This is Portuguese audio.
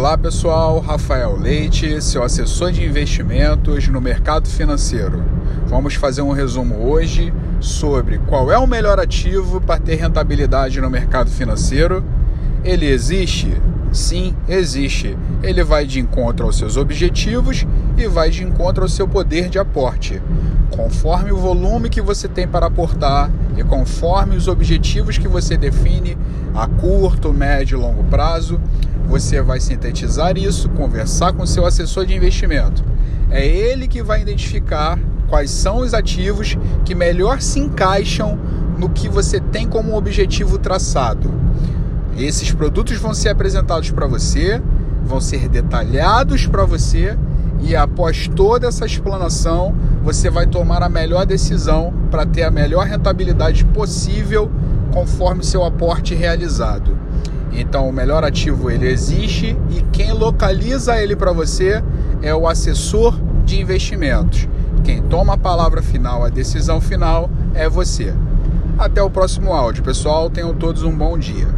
Olá pessoal, Rafael Leite, seu assessor de investimentos no mercado financeiro. Vamos fazer um resumo hoje sobre qual é o melhor ativo para ter rentabilidade no mercado financeiro. Ele existe? Sim, existe. Ele vai de encontro aos seus objetivos e vai de encontro ao seu poder de aporte. Conforme o volume que você tem para aportar e conforme os objetivos que você define a curto, médio e longo prazo, você vai sintetizar isso, conversar com seu assessor de investimento. É ele que vai identificar quais são os ativos que melhor se encaixam no que você tem como objetivo traçado. Esses produtos vão ser apresentados para você, vão ser detalhados para você e após toda essa explanação, você vai tomar a melhor decisão para ter a melhor rentabilidade possível conforme seu aporte realizado. Então, o melhor ativo ele existe e quem localiza ele para você é o assessor de investimentos. Quem toma a palavra final, a decisão final é você. Até o próximo áudio, pessoal. Tenham todos um bom dia.